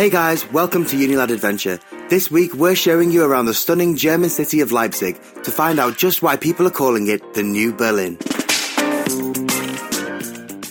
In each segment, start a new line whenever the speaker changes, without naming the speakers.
Hey guys, welcome to Unilad Adventure. This week we're showing you around the stunning German city of Leipzig to find out just why people are calling it the New Berlin.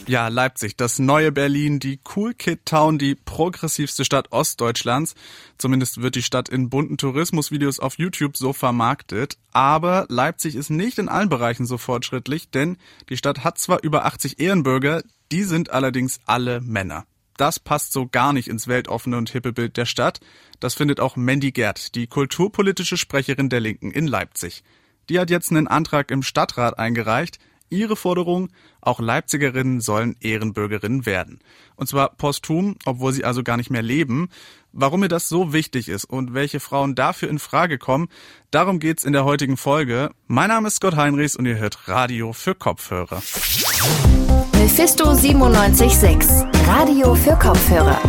Ja, Leipzig, das neue Berlin, die Cool Kid Town, die progressivste Stadt Ostdeutschlands. Zumindest wird die Stadt in bunten Tourismusvideos auf YouTube so vermarktet. Aber Leipzig ist nicht in allen Bereichen so fortschrittlich, denn die Stadt hat zwar über 80 Ehrenbürger, die sind allerdings alle Männer. Das passt so gar nicht ins weltoffene und hippe Bild der Stadt. Das findet auch Mandy Gerd, die kulturpolitische Sprecherin der Linken in Leipzig. Die hat jetzt einen Antrag im Stadtrat eingereicht. Ihre Forderung, auch Leipzigerinnen sollen Ehrenbürgerinnen werden. Und zwar posthum, obwohl sie also gar nicht mehr leben. Warum mir das so wichtig ist und welche Frauen dafür in Frage kommen, darum geht's in der heutigen Folge. Mein Name ist Scott Heinrichs und ihr hört Radio für Kopfhörer.
Mephisto 976, Radio für Kopfhörer.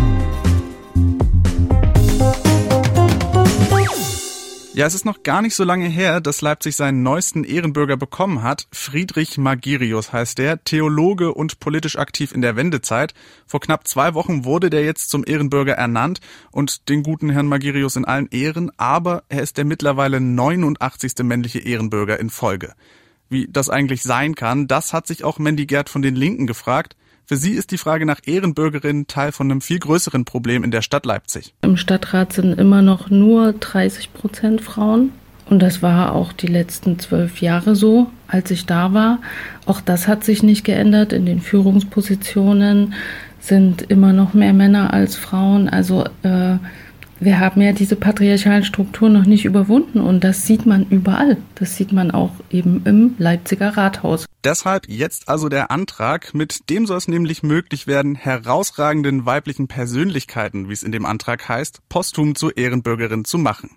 Ja, es ist noch gar nicht so lange her, dass Leipzig seinen neuesten Ehrenbürger bekommen hat. Friedrich Magirius heißt der, Theologe und politisch aktiv in der Wendezeit. Vor knapp zwei Wochen wurde der jetzt zum Ehrenbürger ernannt und den guten Herrn Magirius in allen Ehren, aber er ist der mittlerweile 89. männliche Ehrenbürger in Folge. Wie das eigentlich sein kann, das hat sich auch Mandy Gerd von den Linken gefragt. Für sie ist die Frage nach Ehrenbürgerinnen Teil von einem viel größeren Problem in der Stadt Leipzig.
Im Stadtrat sind immer noch nur 30 Prozent Frauen. Und das war auch die letzten zwölf Jahre so, als ich da war. Auch das hat sich nicht geändert. In den Führungspositionen sind immer noch mehr Männer als Frauen. Also äh, wir haben ja diese patriarchalen Strukturen noch nicht überwunden und das sieht man überall. Das sieht man auch eben im Leipziger Rathaus.
Deshalb jetzt also der Antrag, mit dem soll es nämlich möglich werden, herausragenden weiblichen Persönlichkeiten, wie es in dem Antrag heißt, posthum zur Ehrenbürgerin zu machen.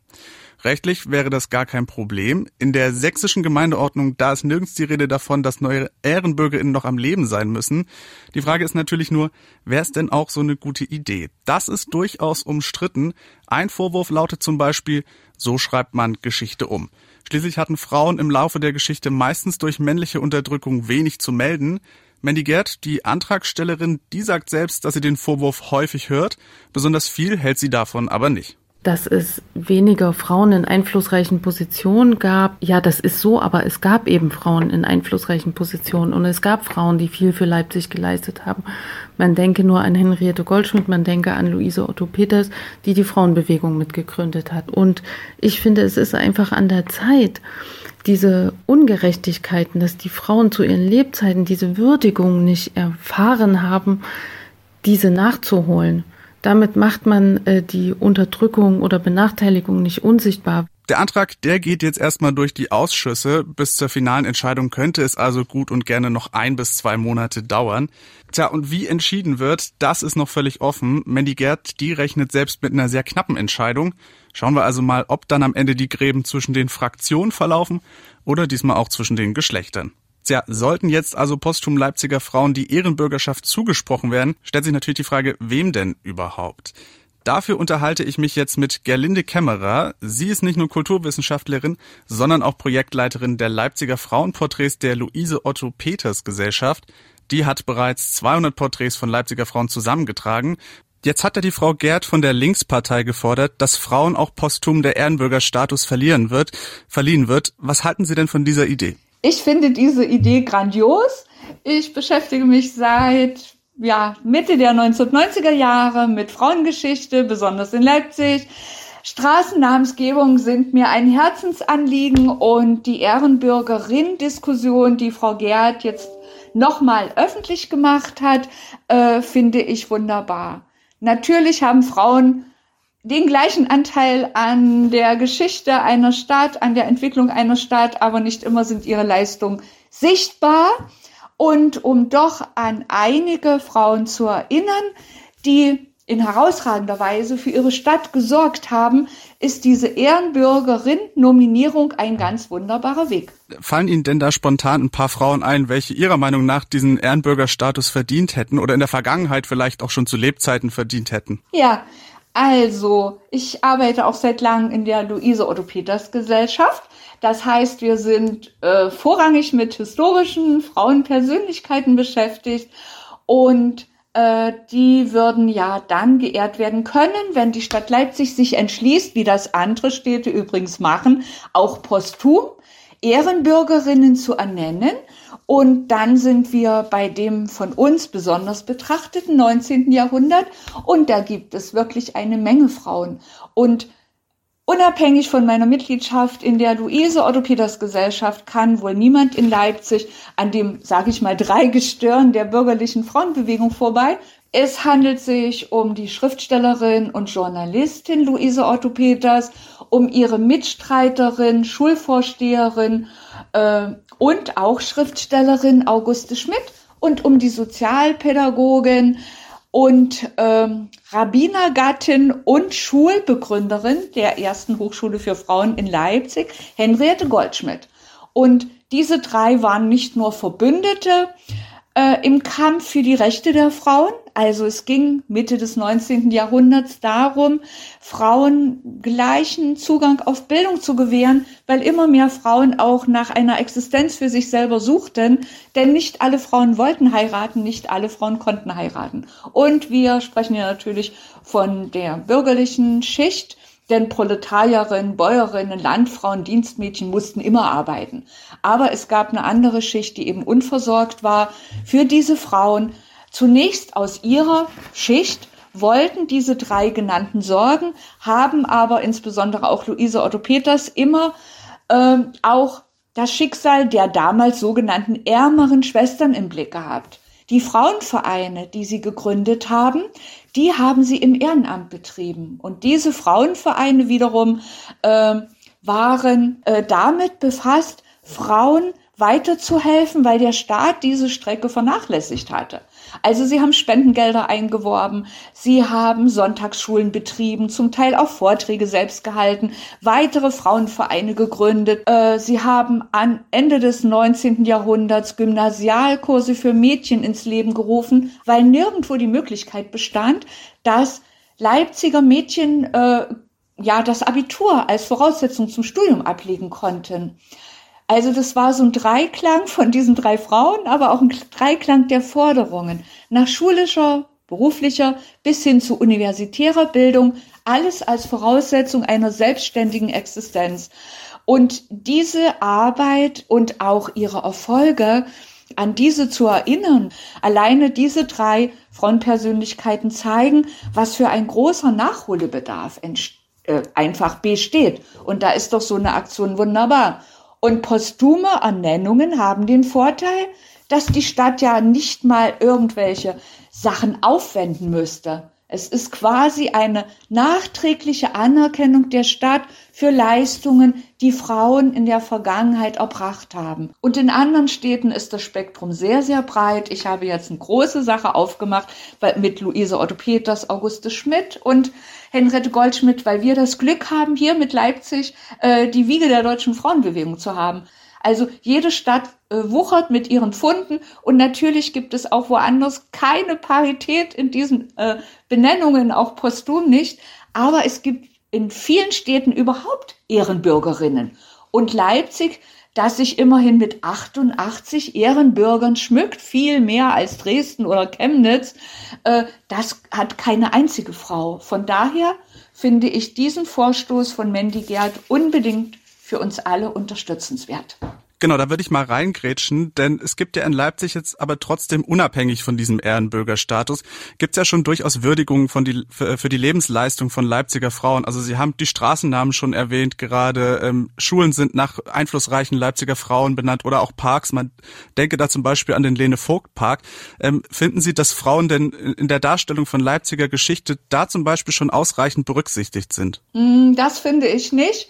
Rechtlich wäre das gar kein Problem. In der sächsischen Gemeindeordnung, da ist nirgends die Rede davon, dass neue EhrenbürgerInnen noch am Leben sein müssen. Die Frage ist natürlich nur, wäre es denn auch so eine gute Idee? Das ist durchaus umstritten. Ein Vorwurf lautet zum Beispiel, so schreibt man Geschichte um. Schließlich hatten Frauen im Laufe der Geschichte meistens durch männliche Unterdrückung wenig zu melden. Mandy Gerd, die Antragstellerin, die sagt selbst, dass sie den Vorwurf häufig hört. Besonders viel hält sie davon aber nicht
dass es weniger Frauen in einflussreichen Positionen gab. Ja, das ist so, aber es gab eben Frauen in einflussreichen Positionen und es gab Frauen, die viel für Leipzig geleistet haben. Man denke nur an Henriette Goldschmidt, man denke an Luise Otto Peters, die die Frauenbewegung mitgegründet hat. Und ich finde, es ist einfach an der Zeit, diese Ungerechtigkeiten, dass die Frauen zu ihren Lebzeiten diese Würdigung nicht erfahren haben, diese nachzuholen. Damit macht man äh, die Unterdrückung oder Benachteiligung nicht unsichtbar.
Der Antrag, der geht jetzt erstmal durch die Ausschüsse. Bis zur finalen Entscheidung könnte es also gut und gerne noch ein bis zwei Monate dauern. Tja, und wie entschieden wird, das ist noch völlig offen. Mandy Gerd, die rechnet selbst mit einer sehr knappen Entscheidung. Schauen wir also mal, ob dann am Ende die Gräben zwischen den Fraktionen verlaufen oder diesmal auch zwischen den Geschlechtern. Tja, sollten jetzt also posthum Leipziger Frauen die Ehrenbürgerschaft zugesprochen werden, stellt sich natürlich die Frage, wem denn überhaupt? Dafür unterhalte ich mich jetzt mit Gerlinde Kämmerer. Sie ist nicht nur Kulturwissenschaftlerin, sondern auch Projektleiterin der Leipziger Frauenporträts der Luise Otto Peters Gesellschaft. Die hat bereits 200 Porträts von Leipziger Frauen zusammengetragen. Jetzt hat ja die Frau Gerd von der Linkspartei gefordert, dass Frauen auch posthum der Ehrenbürgerstatus verlieren wird, verliehen wird. Was halten Sie denn von dieser Idee?
Ich finde diese Idee grandios. Ich beschäftige mich seit ja, Mitte der 1990er Jahre mit Frauengeschichte, besonders in Leipzig. Straßennamensgebung sind mir ein Herzensanliegen und die Ehrenbürgerin-Diskussion, die Frau Gerd jetzt nochmal öffentlich gemacht hat, äh, finde ich wunderbar. Natürlich haben Frauen den gleichen Anteil an der Geschichte einer Stadt, an der Entwicklung einer Stadt, aber nicht immer sind ihre Leistungen sichtbar. Und um doch an einige Frauen zu erinnern, die in herausragender Weise für ihre Stadt gesorgt haben, ist diese Ehrenbürgerin-Nominierung ein ganz wunderbarer Weg.
Fallen Ihnen denn da spontan ein paar Frauen ein, welche Ihrer Meinung nach diesen Ehrenbürgerstatus verdient hätten oder in der Vergangenheit vielleicht auch schon zu Lebzeiten verdient hätten?
Ja, also, ich arbeite auch seit langem in der Luise Otto Peters Gesellschaft. Das heißt, wir sind äh, vorrangig mit historischen Frauenpersönlichkeiten beschäftigt und äh, die würden ja dann geehrt werden können, wenn die Stadt Leipzig sich entschließt, wie das andere Städte übrigens machen, auch posthum Ehrenbürgerinnen zu ernennen. Und dann sind wir bei dem von uns besonders betrachteten 19. Jahrhundert. Und da gibt es wirklich eine Menge Frauen. Und Unabhängig von meiner Mitgliedschaft in der Luise Otto Peters Gesellschaft kann wohl niemand in Leipzig an dem, sage ich mal, Dreigestirn der bürgerlichen Frauenbewegung vorbei. Es handelt sich um die Schriftstellerin und Journalistin Luise Otto Peters, um ihre Mitstreiterin, Schulvorsteherin äh, und auch Schriftstellerin Auguste Schmidt und um die Sozialpädagogin und ähm, Rabbinergattin und Schulbegründerin der ersten Hochschule für Frauen in Leipzig, Henriette Goldschmidt. Und diese drei waren nicht nur Verbündete, im Kampf für die Rechte der Frauen. Also es ging Mitte des 19. Jahrhunderts darum, Frauen gleichen Zugang auf Bildung zu gewähren, weil immer mehr Frauen auch nach einer Existenz für sich selber suchten. Denn nicht alle Frauen wollten heiraten, nicht alle Frauen konnten heiraten. Und wir sprechen ja natürlich von der bürgerlichen Schicht, denn Proletarierinnen, Bäuerinnen, Landfrauen, Dienstmädchen mussten immer arbeiten. Aber es gab eine andere Schicht, die eben unversorgt war. Für diese Frauen zunächst aus ihrer Schicht wollten diese drei genannten sorgen, haben aber insbesondere auch Luise Otto Peters immer äh, auch das Schicksal der damals sogenannten ärmeren Schwestern im Blick gehabt. Die Frauenvereine, die sie gegründet haben, die haben sie im Ehrenamt betrieben. Und diese Frauenvereine wiederum äh, waren äh, damit befasst, Frauen weiterzuhelfen, weil der Staat diese Strecke vernachlässigt hatte. Also sie haben Spendengelder eingeworben, sie haben Sonntagsschulen betrieben, zum Teil auch Vorträge selbst gehalten, weitere Frauenvereine gegründet. Äh, sie haben an Ende des 19. Jahrhunderts Gymnasialkurse für Mädchen ins Leben gerufen, weil nirgendwo die Möglichkeit bestand, dass Leipziger Mädchen äh, ja das Abitur als Voraussetzung zum Studium ablegen konnten. Also das war so ein Dreiklang von diesen drei Frauen, aber auch ein Dreiklang der Forderungen nach schulischer, beruflicher bis hin zu universitärer Bildung, alles als Voraussetzung einer selbstständigen Existenz. Und diese Arbeit und auch ihre Erfolge, an diese zu erinnern, alleine diese drei Frauenpersönlichkeiten zeigen, was für ein großer Nachholbedarf äh, einfach besteht. Und da ist doch so eine Aktion wunderbar. Und posthume Ernennungen haben den Vorteil, dass die Stadt ja nicht mal irgendwelche Sachen aufwenden müsste. Es ist quasi eine nachträgliche Anerkennung der Stadt für Leistungen, die Frauen in der Vergangenheit erbracht haben. Und in anderen Städten ist das Spektrum sehr, sehr breit. Ich habe jetzt eine große Sache aufgemacht mit Luise Otto Peters, Auguste Schmidt und Henriette Goldschmidt, weil wir das Glück haben, hier mit Leipzig äh, die Wiege der deutschen Frauenbewegung zu haben. Also jede Stadt wuchert mit ihren Funden und natürlich gibt es auch woanders keine Parität in diesen äh, Benennungen, auch posthum nicht. Aber es gibt in vielen Städten überhaupt Ehrenbürgerinnen. Und Leipzig das sich immerhin mit 88 Ehrenbürgern schmückt, viel mehr als Dresden oder Chemnitz, äh, das hat keine einzige Frau. Von daher finde ich diesen Vorstoß von Mandy Gerd unbedingt für uns alle unterstützenswert.
Genau, da würde ich mal reingrätschen, denn es gibt ja in Leipzig jetzt aber trotzdem unabhängig von diesem Ehrenbürgerstatus, gibt es ja schon durchaus Würdigungen von die, für, für, die Lebensleistung von Leipziger Frauen. Also Sie haben die Straßennamen schon erwähnt gerade, ähm, Schulen sind nach einflussreichen Leipziger Frauen benannt oder auch Parks. Man denke da zum Beispiel an den Lene Vogt Park. Ähm, finden Sie, dass Frauen denn in der Darstellung von Leipziger Geschichte da zum Beispiel schon ausreichend berücksichtigt sind?
Mm, das finde ich nicht.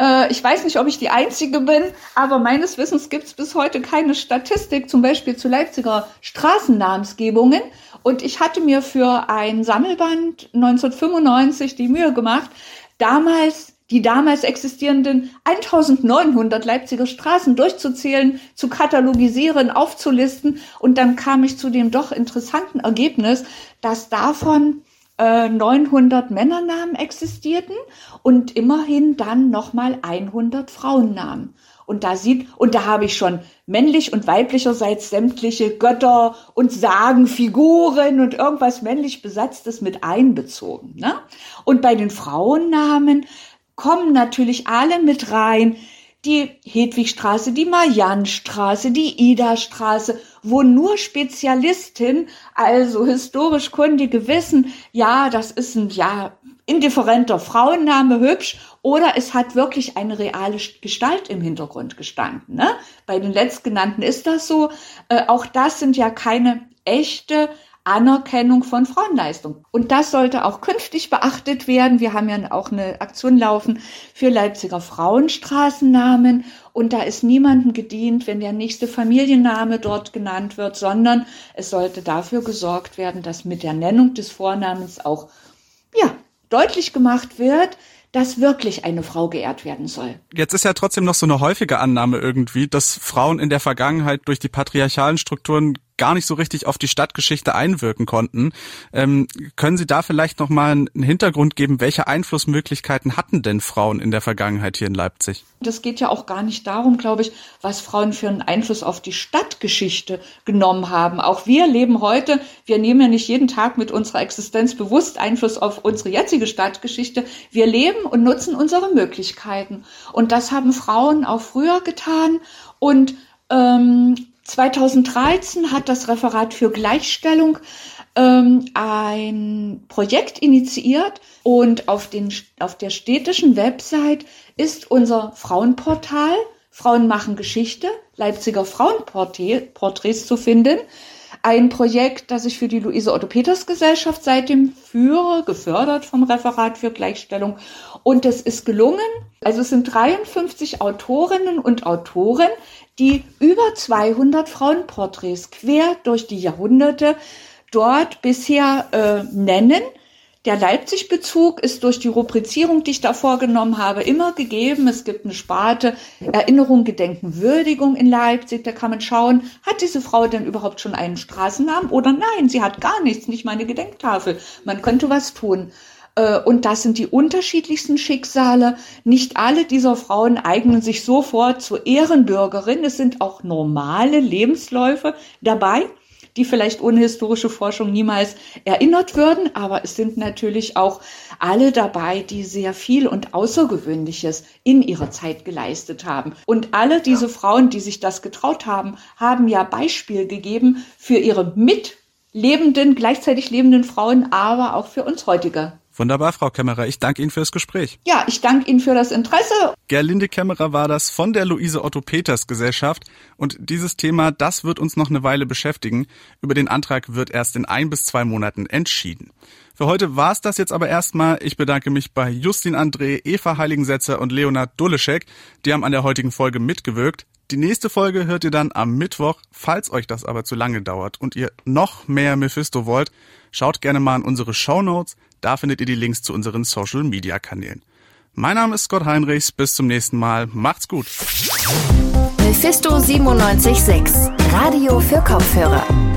Äh, ich weiß nicht, ob ich die Einzige bin, aber meines Wissens gibt es bis heute keine Statistik, zum Beispiel zu Leipziger Straßennamensgebungen. Und ich hatte mir für ein Sammelband 1995 die Mühe gemacht, damals die damals existierenden 1900 Leipziger Straßen durchzuzählen, zu katalogisieren, aufzulisten. Und dann kam ich zu dem doch interessanten Ergebnis, dass davon 900 äh, Männernamen existierten und immerhin dann nochmal 100 Frauennamen. Und da sieht, und da habe ich schon männlich und weiblicherseits sämtliche Götter und Sagenfiguren und irgendwas männlich Besatztes mit einbezogen. Ne? Und bei den Frauennamen kommen natürlich alle mit rein. Die Hedwigstraße, die Mariannstraße, die Ida-Straße, wo nur Spezialisten, also historisch Kundige wissen, ja, das ist ein, ja, indifferenter Frauenname hübsch oder es hat wirklich eine reale Gestalt im Hintergrund gestanden. Ne? Bei den letztgenannten ist das so. Äh, auch das sind ja keine echte Anerkennung von Frauenleistung. Und das sollte auch künftig beachtet werden. Wir haben ja auch eine Aktion laufen für Leipziger Frauenstraßennamen. Und da ist niemandem gedient, wenn der nächste Familienname dort genannt wird, sondern es sollte dafür gesorgt werden, dass mit der Nennung des Vornamens auch, ja, deutlich gemacht wird, dass wirklich eine Frau geehrt werden soll.
Jetzt ist ja trotzdem noch so eine häufige Annahme irgendwie, dass Frauen in der Vergangenheit durch die patriarchalen Strukturen gar nicht so richtig auf die Stadtgeschichte einwirken konnten. Ähm, können Sie da vielleicht noch mal einen Hintergrund geben? Welche Einflussmöglichkeiten hatten denn Frauen in der Vergangenheit hier in Leipzig?
Das geht ja auch gar nicht darum, glaube ich, was Frauen für einen Einfluss auf die Stadtgeschichte genommen haben. Auch wir leben heute, wir nehmen ja nicht jeden Tag mit unserer Existenz bewusst Einfluss auf unsere jetzige Stadtgeschichte. Wir leben und nutzen unsere Möglichkeiten. Und das haben Frauen auch früher getan. Und ähm, 2013 hat das Referat für Gleichstellung ähm, ein Projekt initiiert und auf, den, auf der städtischen Website ist unser Frauenportal Frauen machen Geschichte, Leipziger Frauenporträts zu finden. Ein Projekt, das ich für die Luise Otto Peters Gesellschaft seitdem führe, gefördert vom Referat für Gleichstellung. Und es ist gelungen. Also es sind 53 Autorinnen und Autoren, die über 200 Frauenporträts quer durch die Jahrhunderte dort bisher äh, nennen. Der Leipzig-Bezug ist durch die Rubrizierung, die ich da vorgenommen habe, immer gegeben. Es gibt eine Sparte Erinnerung, Gedenken, Würdigung in Leipzig. Da kann man schauen, hat diese Frau denn überhaupt schon einen Straßennamen oder nein, sie hat gar nichts, nicht meine Gedenktafel. Man könnte was tun. Äh, und das sind die unterschiedlichsten Schicksale. Nicht alle dieser Frauen eignen sich sofort zur Ehrenbürgerin. Es sind auch normale Lebensläufe dabei, die vielleicht ohne historische Forschung niemals erinnert würden. Aber es sind natürlich auch alle dabei, die sehr viel und Außergewöhnliches in ihrer Zeit geleistet haben. Und alle diese Frauen, die sich das getraut haben, haben ja Beispiel gegeben für ihre mitlebenden, gleichzeitig lebenden Frauen, aber auch für uns heutige
Wunderbar, Frau Kämmerer. Ich danke Ihnen fürs Gespräch.
Ja, ich danke Ihnen für das Interesse.
Gerlinde Kämmerer war das von der Luise Otto Peters Gesellschaft. Und dieses Thema, das wird uns noch eine Weile beschäftigen. Über den Antrag wird erst in ein bis zwei Monaten entschieden. Für heute war's das jetzt aber erstmal. Ich bedanke mich bei Justin André, Eva Heiligensetzer und Leonard Duleschek. Die haben an der heutigen Folge mitgewirkt. Die nächste Folge hört ihr dann am Mittwoch. Falls euch das aber zu lange dauert und ihr noch mehr Mephisto wollt, schaut gerne mal in unsere Show Notes. Da findet ihr die Links zu unseren Social Media Kanälen. Mein Name ist Scott Heinrichs. Bis zum nächsten Mal. Macht's gut.
Mephisto 976. Radio für Kopfhörer.